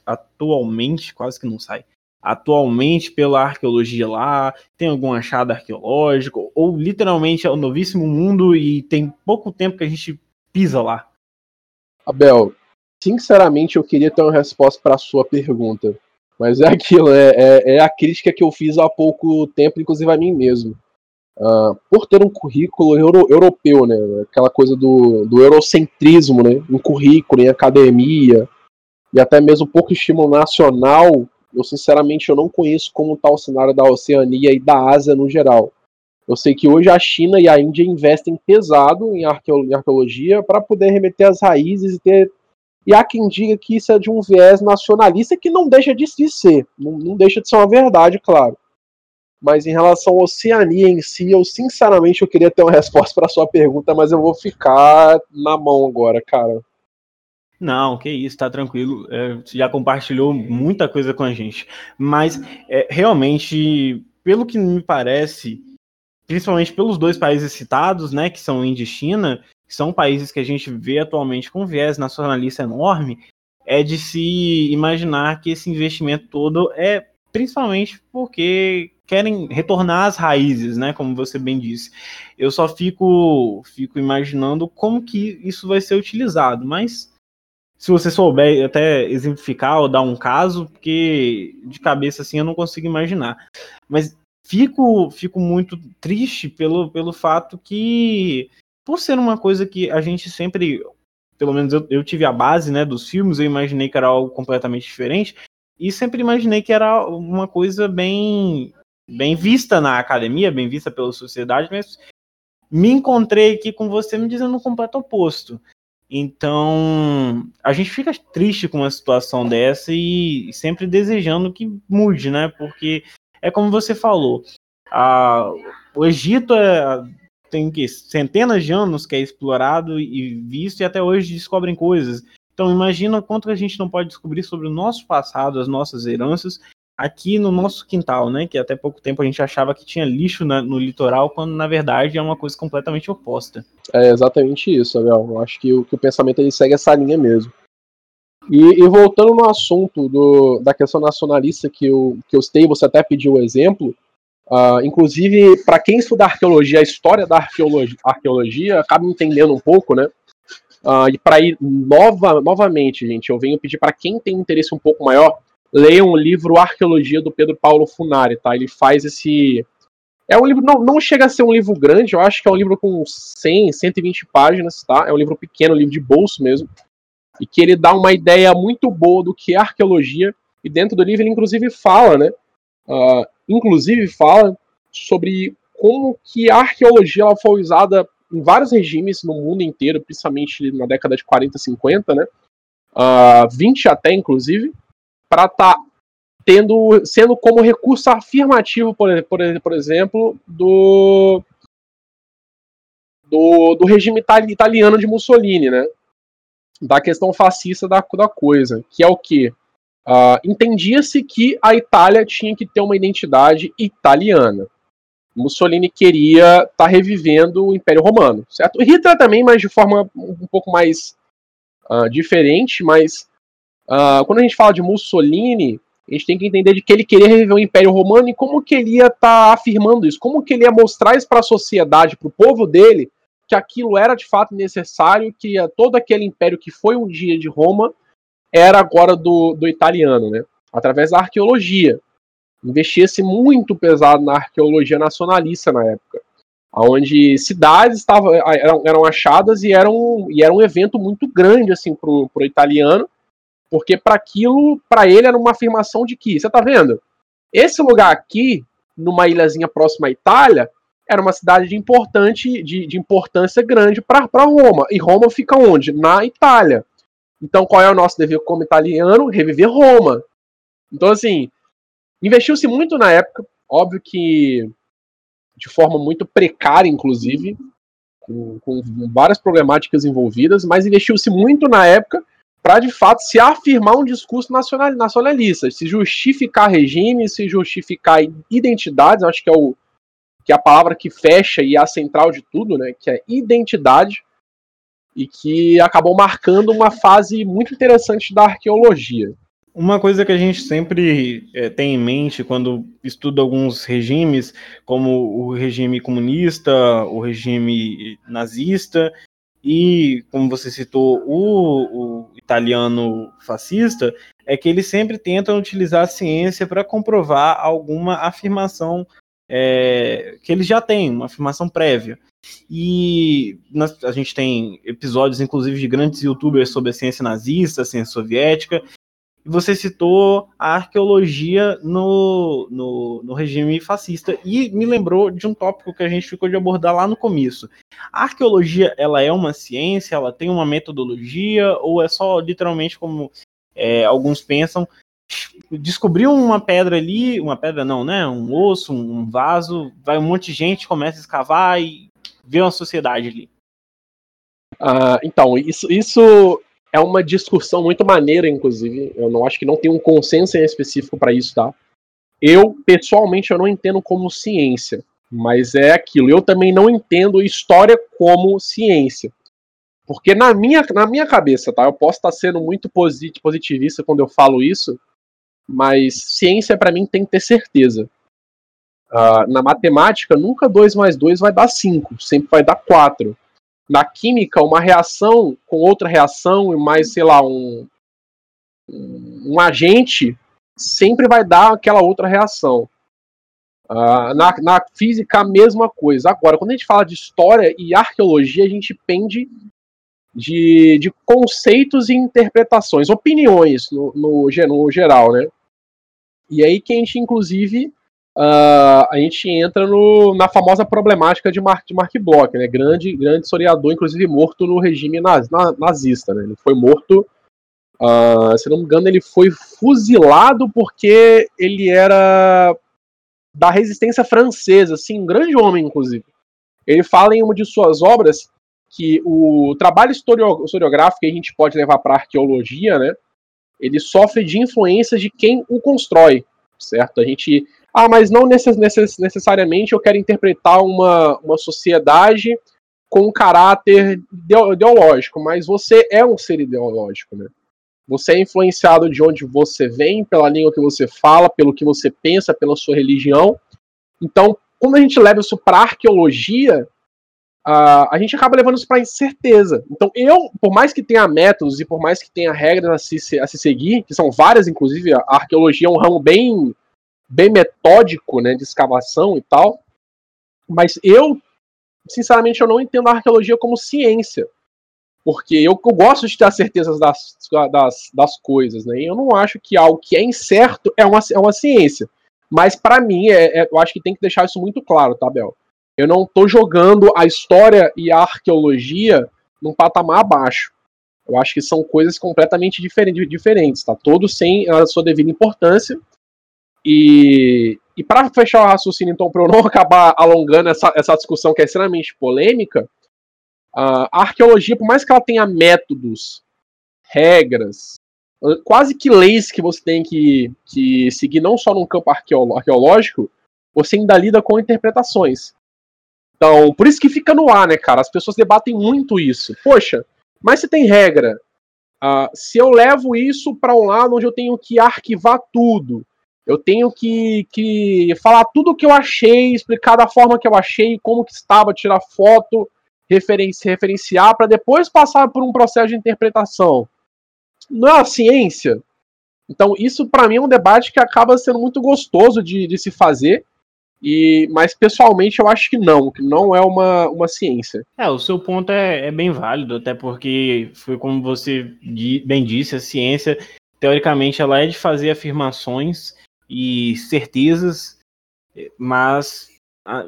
atualmente, quase que não sai, atualmente pela arqueologia lá? Tem algum achado arqueológico? Ou literalmente é o novíssimo mundo e tem pouco tempo que a gente pisa lá? Abel, sinceramente eu queria ter uma resposta para a sua pergunta. Mas é aquilo, é, é, é, a crítica que eu fiz há pouco tempo, inclusive a mim mesmo. Uh, por ter um currículo euro, europeu, né? Aquela coisa do, do eurocentrismo, né? Em currículo, em academia, e até mesmo pouco estímulo nacional, eu sinceramente eu não conheço como está o cenário da Oceania e da Ásia no geral. Eu sei que hoje a China e a Índia investem pesado em arqueologia para poder remeter as raízes e ter e há quem diga que isso é de um viés nacionalista que não deixa de ser, não, não deixa de ser uma verdade, claro. Mas em relação à Oceania em si, eu sinceramente eu queria ter uma resposta para sua pergunta, mas eu vou ficar na mão agora, cara. Não, que isso, tá tranquilo. É, você já compartilhou muita coisa com a gente. Mas é, realmente, pelo que me parece, principalmente pelos dois países citados, né, que são Índia e China, que são países que a gente vê atualmente com viés nacionalista enorme, é de se imaginar que esse investimento todo é principalmente porque querem retornar às raízes, né, como você bem disse. Eu só fico fico imaginando como que isso vai ser utilizado, mas se você souber até exemplificar ou dar um caso, porque de cabeça assim eu não consigo imaginar. Mas fico fico muito triste pelo, pelo fato que por ser uma coisa que a gente sempre, pelo menos eu, eu tive a base né, dos filmes, eu imaginei que era algo completamente diferente, e sempre imaginei que era uma coisa bem bem vista na academia, bem vista pela sociedade, mas me encontrei aqui com você me dizendo o completo oposto. Então, a gente fica triste com uma situação dessa e sempre desejando que mude, né? Porque é como você falou, a, o Egito é, tem que, centenas de anos que é explorado e visto e até hoje descobrem coisas. Então imagina quanto a gente não pode descobrir sobre o nosso passado, as nossas heranças, aqui no nosso quintal, né? Que até pouco tempo a gente achava que tinha lixo na, no litoral, quando na verdade é uma coisa completamente oposta. É exatamente isso, Abel. Eu acho que o, que o pensamento ele segue essa linha mesmo. E, e, voltando no assunto do, da questão nacionalista que eu, que eu citei, você até pediu o exemplo. Uh, inclusive, para quem estuda arqueologia, a história da arqueologia, arqueologia acaba entendendo um pouco, né? Uh, e para ir nova, novamente, gente, eu venho pedir para quem tem interesse um pouco maior, leiam o livro Arqueologia do Pedro Paulo Funari, tá? Ele faz esse. É um livro, não, não chega a ser um livro grande, eu acho que é um livro com 100, 120 páginas, tá? É um livro pequeno, um livro de bolso mesmo. E que ele dá uma ideia muito boa do que é arqueologia. E dentro do livro ele, inclusive, fala, né? Uh, inclusive, fala sobre como que a arqueologia ela foi usada em vários regimes no mundo inteiro, principalmente na década de 40, 50, né? Uh, 20 até, inclusive para estar tá tendo sendo como recurso afirmativo, por, por, por exemplo, do, do, do regime italiano de Mussolini, né? Da questão fascista da, da coisa, que é o que? Uh, Entendia-se que a Itália tinha que ter uma identidade italiana. Mussolini queria estar tá revivendo o Império Romano, certo? Hitler também, mas de forma um pouco mais uh, diferente, mas Uh, quando a gente fala de Mussolini, a gente tem que entender de que ele queria reviver o Império Romano e como que ele ia estar tá afirmando isso, como que ele ia mostrar isso para a sociedade, para o povo dele, que aquilo era de fato necessário, que todo aquele império que foi um dia de Roma era agora do, do italiano, né? Através da arqueologia. Investia-se muito pesado na arqueologia nacionalista na época, onde cidades estavam, eram, eram achadas e eram, e era um evento muito grande assim, para o italiano, porque para aquilo, para ele era uma afirmação de que, você tá vendo? Esse lugar aqui, numa ilhazinha próxima à Itália, era uma cidade de, importante, de, de importância grande para Roma. E Roma fica onde? Na Itália. Então, qual é o nosso dever como italiano? Reviver Roma. Então, assim, investiu-se muito na época, óbvio que de forma muito precária, inclusive, com, com várias problemáticas envolvidas, mas investiu-se muito na época para de fato se afirmar um discurso nacional, nacionalista, se justificar regime, se justificar identidades, acho que é o que é a palavra que fecha e é a central de tudo, né, que é identidade, e que acabou marcando uma fase muito interessante da arqueologia. Uma coisa que a gente sempre é, tem em mente quando estuda alguns regimes, como o regime comunista, o regime nazista e, como você citou, o, o italiano fascista, é que eles sempre tentam utilizar a ciência para comprovar alguma afirmação é, que eles já têm, uma afirmação prévia. E nós, a gente tem episódios, inclusive, de grandes youtubers sobre a ciência nazista, a ciência soviética, você citou a arqueologia no, no, no, regime fascista. E me lembrou de um tópico que a gente ficou de abordar lá no começo. A arqueologia, ela é uma ciência, ela tem uma metodologia? Ou é só literalmente como é, alguns pensam, descobriu uma pedra ali, uma pedra não, né, um osso, um vaso, vai um monte de gente, começa a escavar e vê uma sociedade ali. Uh, então, isso, isso é uma discussão muito maneira, inclusive. Eu não acho que não tem um consenso em específico para isso, tá? Eu, pessoalmente, eu não entendo como ciência, mas é aquilo. Eu também não entendo história como ciência. Porque na minha, na minha cabeça, tá? Eu posso estar sendo muito positivista quando eu falo isso, mas ciência para mim tem que ter certeza. Uh, na matemática, nunca 2 mais 2 vai dar 5, sempre vai dar 4 na química, uma reação com outra reação e mais, sei lá, um, um agente sempre vai dar aquela outra reação. Uh, na, na física, a mesma coisa. Agora, quando a gente fala de história e arqueologia, a gente pende de, de conceitos e interpretações, opiniões no, no, no geral, né? E aí que a gente, inclusive, uh, a gente entra no, na famosa problemática de Mark, de Mark Bloch, né? Grande, grande historiador, inclusive morto no regime naz, na, nazista, né? Ele foi morto, uh, se não me engano, ele foi fuzilado porque ele era da resistência francesa, assim, um grande homem, inclusive. Ele fala em uma de suas obras que o trabalho historiográfico que a gente pode levar para arqueologia, né, ele sofre de influências de quem o constrói, certo? A gente, ah, mas não necess, necess, necessariamente eu quero interpretar uma, uma sociedade com um caráter ideológico, mas você é um ser ideológico, né? Você é influenciado de onde você vem, pela língua que você fala, pelo que você pensa, pela sua religião. Então, quando a gente leva isso para arqueologia, uh, a gente acaba levando isso para incerteza. Então, eu, por mais que tenha métodos e por mais que tenha regras a se, a se seguir, que são várias, inclusive, a arqueologia é um ramo bem, bem metódico né, de escavação e tal, mas eu, sinceramente, eu não entendo a arqueologia como ciência. Porque eu, eu gosto de ter as certezas das, das, das coisas, né? E eu não acho que algo que é incerto é uma, é uma ciência. Mas para mim, é, é, eu acho que tem que deixar isso muito claro, tá, Bel? Eu não estou jogando a história e a arqueologia num patamar abaixo. Eu acho que são coisas completamente diferentes, diferentes tá? Todos sem a sua devida importância. E, e para fechar o raciocínio, então, para eu não acabar alongando essa, essa discussão que é extremamente polêmica, a arqueologia, por mais que ela tenha métodos, regras, quase que leis que você tem que, que seguir, não só no campo arqueológico, você ainda lida com interpretações. Então, por isso que fica no ar, né, cara? As pessoas debatem muito isso. Poxa, mas se tem regra, uh, se eu levo isso para um lado onde eu tenho que arquivar tudo, eu tenho que, que falar tudo o que eu achei, explicar da forma que eu achei, como que estava, tirar foto, referenci referenciar, para depois passar por um processo de interpretação. Não é a ciência? Então, isso para mim é um debate que acaba sendo muito gostoso de, de se fazer e, mas pessoalmente eu acho que não, que não é uma, uma ciência. É, o seu ponto é, é bem válido, até porque foi como você bem disse, a ciência, teoricamente, ela é de fazer afirmações e certezas, mas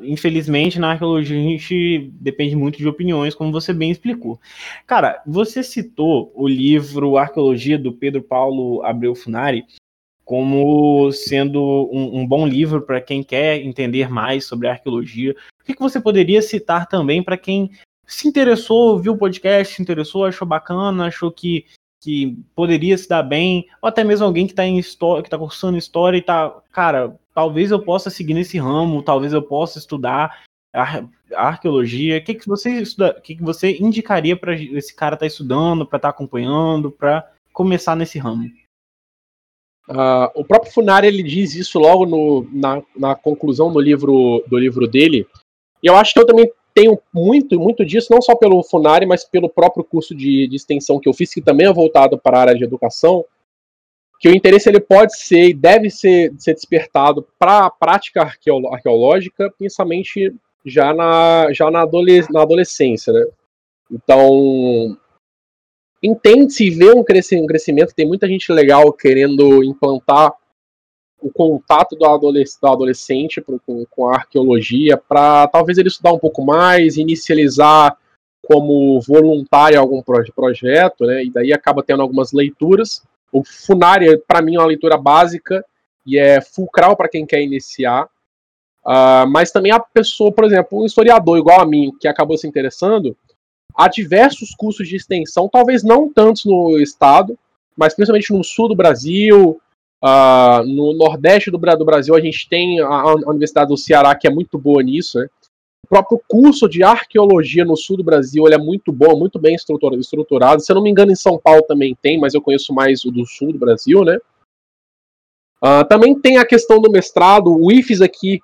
infelizmente na arqueologia a gente depende muito de opiniões, como você bem explicou. Cara, você citou o livro Arqueologia do Pedro Paulo Abreu Funari, como sendo um, um bom livro para quem quer entender mais sobre arqueologia. O que, que você poderia citar também para quem se interessou, viu o podcast, se interessou, achou bacana, achou que, que poderia se dar bem, ou até mesmo alguém que está em história, que está cursando história e tá, cara, talvez eu possa seguir nesse ramo, talvez eu possa estudar a, arqueologia. O que, que você estuda, que, que você indicaria para esse cara estar tá estudando, para estar tá acompanhando, para começar nesse ramo? Uh, o próprio Funari ele diz isso logo no, na, na, conclusão do livro, do livro dele. E eu acho que eu também tenho muito, muito disso, não só pelo Funari, mas pelo próprio curso de, de extensão que eu fiz, que também é voltado para a área de educação, que o interesse ele pode ser e deve ser, ser despertado para a prática arqueológica, principalmente já na, já na, na adolescência, né? Então, entende-se e vê um crescimento, tem muita gente legal querendo implantar o contato do, adolescente com, com a arqueologia para talvez ele estudar um pouco mais, inicializar como voluntário algum projeto, né? E daí acaba tendo algumas leituras. O Funari, para mim, é uma leitura básica e é fulcral para quem quer iniciar. Uh, mas também a pessoa, por exemplo, um historiador igual a mim, que acabou se interessando, Há diversos cursos de extensão, talvez não tantos no estado, mas principalmente no sul do Brasil, uh, no nordeste do, Brasil, a gente tem a, Universidade do Ceará, que é muito boa nisso. Né? O próprio curso de arqueologia no sul do Brasil ele é muito bom, muito bem estruturado. Se eu não me engano, em São Paulo também tem, mas eu conheço mais o do sul do Brasil, né? Uh, também tem a questão do mestrado. O IFES aqui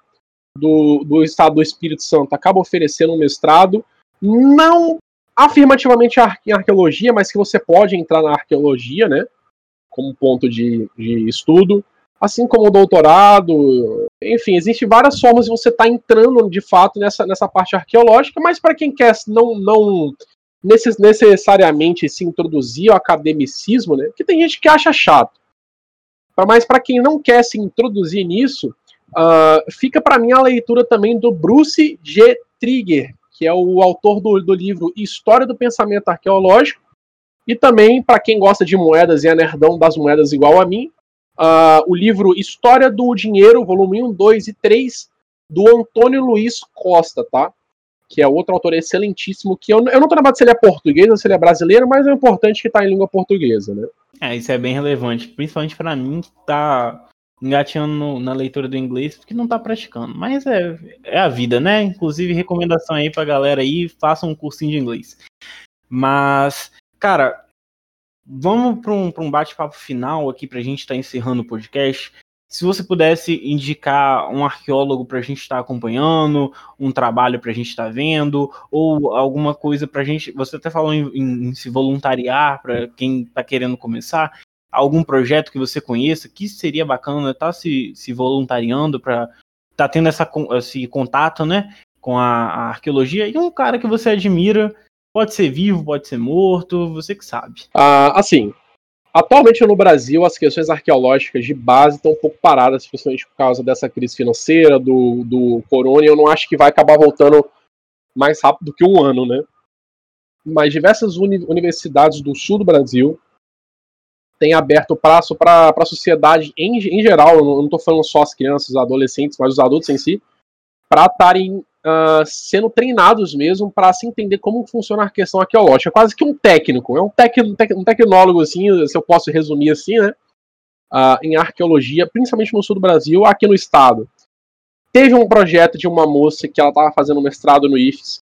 do, do estado do Espírito Santo acaba oferecendo um mestrado. Não afirmativamente em arqueologia, mas que você pode entrar na arqueologia, né? Como ponto de, de estudo. assim como o doutorado. Enfim, existem várias formas de você estar tá entrando de fato nessa, nessa parte arqueológica, mas para quem quer não, não necessariamente se introduzir ao academicismo, né? Que tem gente que acha chato. Mas para quem não quer se introduzir nisso, uh, fica para mim a leitura também do Bruce G. Trigger, que é o autor do, do livro História do Pensamento Arqueológico, e também, para quem gosta de moedas e é nerdão das moedas igual a mim, uh, o livro História do Dinheiro, volume 1, 2 e 3, do Antônio Luiz Costa, tá? Que é outro autor excelentíssimo, que eu, eu não tô lembrado se ele é português ou se ele é brasileiro, mas é importante que tá em língua portuguesa, né? É, isso é bem relevante, principalmente para mim que tá engateando na leitura do inglês, porque não tá praticando. Mas é, é a vida, né? Inclusive, recomendação aí pra galera aí, faça um cursinho de inglês. Mas, cara, vamos para um, um bate-papo final aqui pra gente estar tá encerrando o podcast. Se você pudesse indicar um arqueólogo para a gente estar tá acompanhando, um trabalho para a gente estar tá vendo, ou alguma coisa para a gente. Você até falou em, em, em se voluntariar para quem está querendo começar. Algum projeto que você conheça que seria bacana estar tá se, se voluntariando para estar tá tendo essa, esse contato né, com a, a arqueologia e um cara que você admira Pode ser vivo, pode ser morto, você que sabe. Ah, assim, Atualmente no Brasil, as questões arqueológicas de base estão um pouco paradas, principalmente por causa dessa crise financeira, do, do corona, e eu não acho que vai acabar voltando mais rápido que um ano, né? Mas diversas uni universidades do sul do Brasil têm aberto prazo para a sociedade em, em geral, eu não estou falando só as crianças, os adolescentes, mas os adultos em si, para estarem uh, sendo treinados mesmo para se entender como funciona a questão arqueológica. É quase que um técnico, é um, tec, um tecnólogo, assim, se eu posso resumir assim, né? Uh, em arqueologia, principalmente no sul do Brasil, aqui no estado. Teve um projeto de uma moça que ela estava fazendo mestrado no IFES,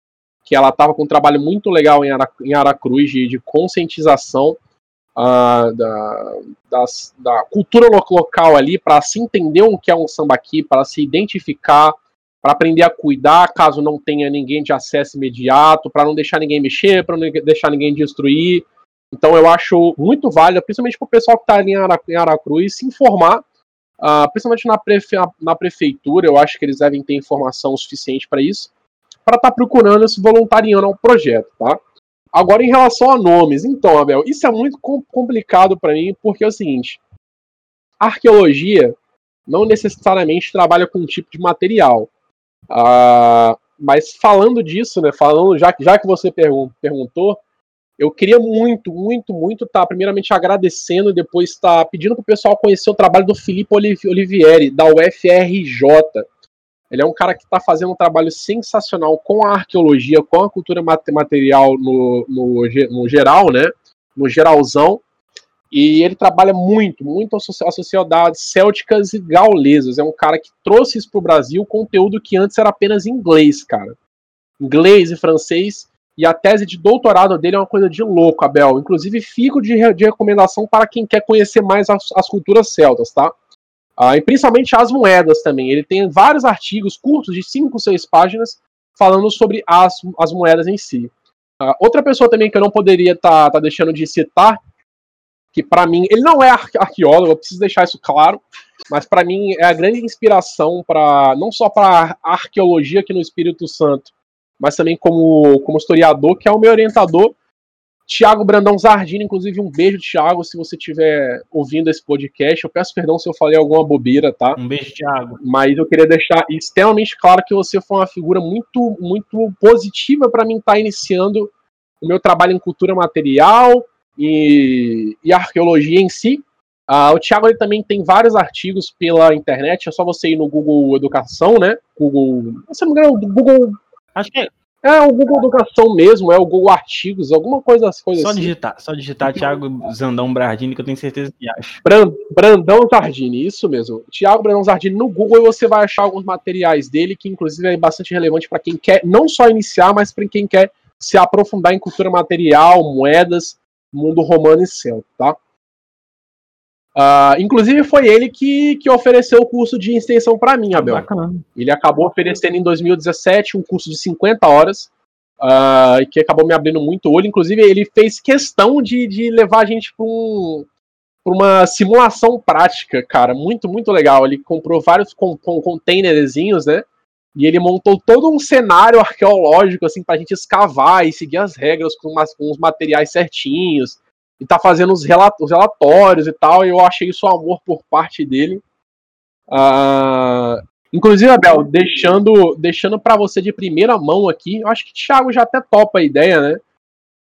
que ela estava com um trabalho muito legal em, em Aracruz de, de conscientização uh, da, da cultura local ali, para se entender o que é um sambaqui, para se identificar, para aprender a cuidar caso não tenha ninguém de acesso imediato, para não deixar ninguém mexer, para não deixar ninguém destruir. Então eu acho muito válido, principalmente para o pessoal que está ali em Aracruz, se informar, uh, principalmente na, prefe na prefeitura, eu acho que eles devem ter informação suficiente para isso, para estar tá procurando se voluntariando ao projeto, tá? Agora, em relação a nomes, então, Abel, isso é muito complicado para mim, porque é o seguinte: arqueologia não necessariamente trabalha com um tipo de material. Uh, mas falando disso, né, falando já, já que você pergun perguntou, eu queria muito, muito, muito estar tá, primeiramente agradecendo e depois estar tá pedindo para o pessoal conhecer o trabalho do Felipe Olivieri, da UFRJ. Ele é um cara que está fazendo um trabalho sensacional com a arqueologia, com a cultura material no, no, no geral, né? No geralzão. E ele trabalha muito, muito as sociedades célticas e gaulesas. É um cara que trouxe isso para o Brasil, conteúdo que antes era apenas inglês, cara. Inglês e francês. E a tese de doutorado dele é uma coisa de louco, Abel. Inclusive, fico de, de recomendação para quem quer conhecer mais as, as culturas celtas, tá? Ah, e principalmente as moedas também. Ele tem vários artigos curtos, de 5, 6 páginas, falando sobre as, as moedas em si. Ah, outra pessoa também que eu não poderia estar tá, tá deixando de citar que para mim, ele não é arqueólogo, eu preciso deixar isso claro, mas para mim é a grande inspiração para não só para arqueologia aqui no Espírito Santo, mas também como, como historiador, que é o meu orientador, Tiago Brandão Zardini, inclusive um beijo, Tiago, se você estiver ouvindo esse podcast. Eu peço perdão se eu falei alguma bobeira, tá? Um beijo, Tiago. Mas eu queria deixar extremamente claro que você foi uma figura muito, muito positiva para mim estar tá iniciando o meu trabalho em cultura material, e, e arqueologia em si. O Thiago ele também tem vários artigos pela internet, é só você ir no Google Educação, né? Google. Se não me engano, Google. Acho que é. É o Google Educação mesmo, é o Google Artigos, alguma coisa, coisa só assim. Digitar, só digitar Thiago Zandão Brardini, que eu tenho certeza que acha. Brandão Zardini, isso mesmo. Thiago Brandão Zardini no Google e você vai achar alguns materiais dele que, inclusive, é bastante relevante para quem quer não só iniciar, mas para quem quer se aprofundar em cultura material, moedas mundo romano e celta, tá? Uh, inclusive foi ele que, que ofereceu o curso de extensão para mim, Abel. Bacana. Ele acabou oferecendo em 2017 um curso de 50 horas, uh, que acabou me abrindo muito olho. Inclusive, ele fez questão de, de levar a gente para um, uma simulação prática, cara, muito, muito legal. Ele comprou vários com containerzinhos, né? E ele montou todo um cenário arqueológico, assim, pra gente escavar e seguir as regras com, umas, com os materiais certinhos. E tá fazendo os, relat os relatórios e tal. E eu achei isso amor por parte dele. Uh, inclusive, Abel, deixando, deixando para você de primeira mão aqui, eu acho que o Thiago já até topa a ideia, né?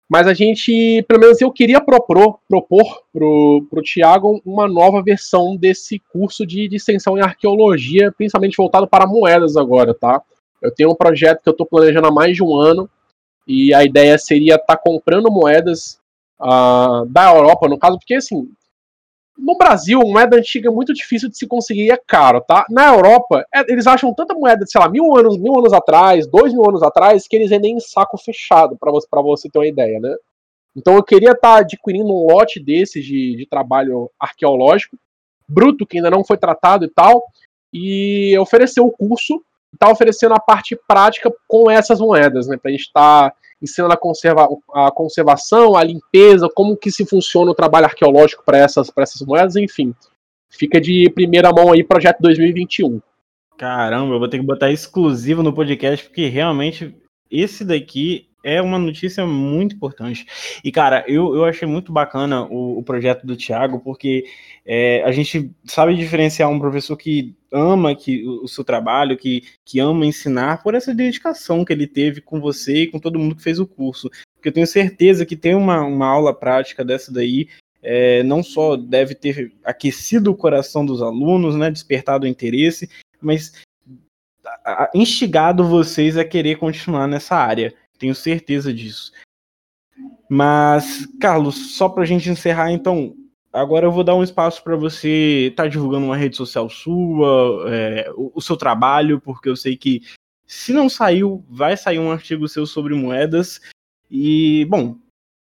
Mas a gente, pelo menos eu queria propor, propor pro, pro Tiago uma nova versão desse curso de, extensão em arqueologia, principalmente voltado para moedas agora, tá? Eu tenho um projeto que eu estou planejando há mais de um ano, e a ideia seria estar tá comprando moedas uh, da Europa, no caso, porque assim, no Brasil, moeda antiga é muito difícil de se conseguir e é caro, tá? Na Europa, é, eles acham tanta moeda, sei lá, mil anos, mil anos atrás, dois mil anos atrás, que eles vendem em saco fechado, para você, você ter uma ideia, né? Então eu queria estar tá adquirindo um lote desses de, de trabalho arqueológico, bruto, que ainda não foi tratado e tal, e oferecer o curso, tá oferecendo a parte prática com essas moedas, né? Pra gente estar. Tá ensinando a, conserva, a conservação, a limpeza, como que se funciona o trabalho arqueológico para essas, essas moedas, enfim. Fica de primeira mão aí, projeto 2021. Caramba, eu vou ter que botar exclusivo no podcast, porque realmente esse daqui é uma notícia muito importante. E, cara, eu, eu achei muito bacana o, o projeto do Thiago, porque é, a gente sabe diferenciar um professor que ama que, o, o seu trabalho, que, que ama ensinar, por essa dedicação que ele teve com você e com todo mundo que fez o curso. Porque eu tenho certeza que tem uma, uma aula prática dessa daí é, não só deve ter aquecido o coração dos alunos, né, despertado o interesse, mas instigado vocês a querer continuar nessa área. Tenho certeza disso. Mas, Carlos, só para a gente encerrar, então, agora eu vou dar um espaço para você estar tá divulgando uma rede social sua, é, o, o, seu trabalho, porque eu sei que se não saiu, vai sair um artigo seu sobre moedas. E, bom,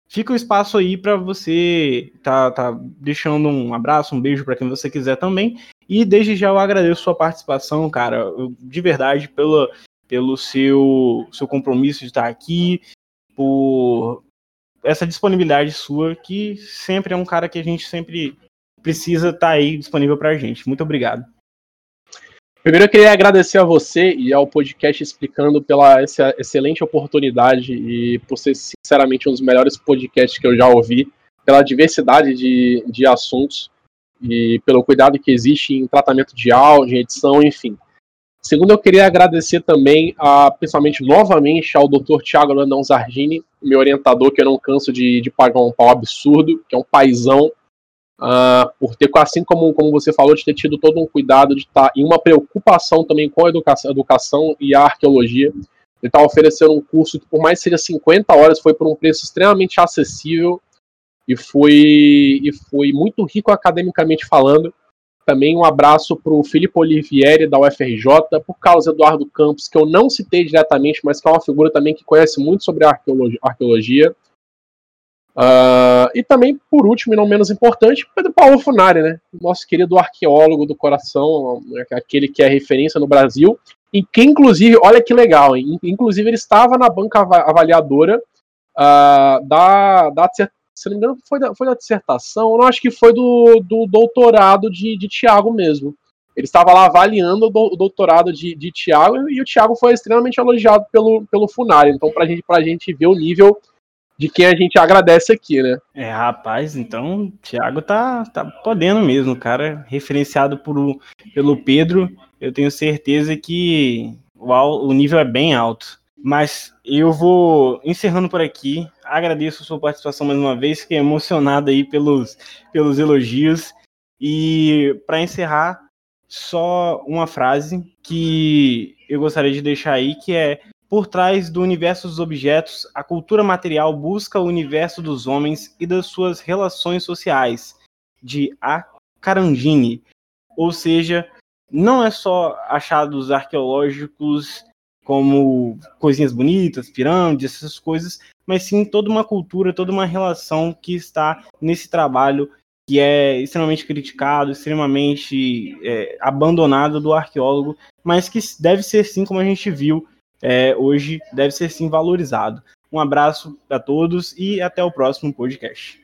fica o espaço aí para você tá, tá deixando um abraço, um beijo para quem você quiser também. E desde já eu agradeço sua participação, cara, de verdade, pela, pelo seu, seu compromisso de estar aqui, por essa disponibilidade sua, que sempre é um cara que a gente sempre precisa estar aí disponível para a gente. Muito obrigado. Primeiro eu queria agradecer a você e ao podcast explicando pela essa excelente oportunidade e por ser sinceramente um dos melhores podcasts que eu já ouvi, pela diversidade de, de assuntos e pelo cuidado que existe em tratamento de áudio, edição, enfim. Segundo, eu queria agradecer também, a, principalmente novamente, ao Dr. Tiago Landão Zargini, meu orientador, que eu não canso de, de pagar um pau absurdo, que é um paizão, uh, por ter, assim como, como você falou, de ter tido todo um cuidado, de estar tá, em uma preocupação também com a educação, educação e a arqueologia. Ele está oferecendo um curso que, por mais que seja 50 horas, foi por um preço extremamente acessível e foi, e foi muito rico academicamente falando. Também um abraço para o Felipe Olivieri, da UFRJ, por causa Eduardo Campos, que eu não citei diretamente, mas que é uma figura também que conhece muito sobre a arqueologia. Uh, e também, por último e não menos importante, Pedro Paulo Funari, né? Nosso querido arqueólogo do coração, né? aquele que é referência no Brasil, e que, inclusive, olha que legal, inclusive ele estava na banca avaliadora uh, da, da se não me engano, foi da, foi da dissertação, eu não acho que foi do, do doutorado de, de Tiago mesmo. Ele estava lá avaliando o, do, o doutorado de, de Tiago e o Tiago foi extremamente elogiado pelo, pelo Funari. Então, para gente, a gente ver o nível de quem a gente agradece aqui, né? É, rapaz, então o Thiago tá, tá podendo mesmo, cara. Referenciado por, pelo Pedro, eu tenho certeza que o, o nível é bem alto. Mas eu vou encerrando por aqui. Agradeço a sua participação mais uma vez, fiquei emocionado aí pelos, pelos elogios. E para encerrar, só uma frase que eu gostaria de deixar aí, que é por trás do universo dos objetos, a cultura material busca o universo dos homens e das suas relações sociais, de A. Carandini. Ou seja, não é só achados arqueológicos como coisinhas bonitas, pirâmides, essas coisas, mas sim toda uma cultura, toda uma relação que está nesse trabalho que é extremamente criticado, extremamente é, abandonado do arqueólogo, mas que deve ser sim, como a gente viu é, hoje, deve ser sim valorizado. Um abraço a todos e até o próximo podcast.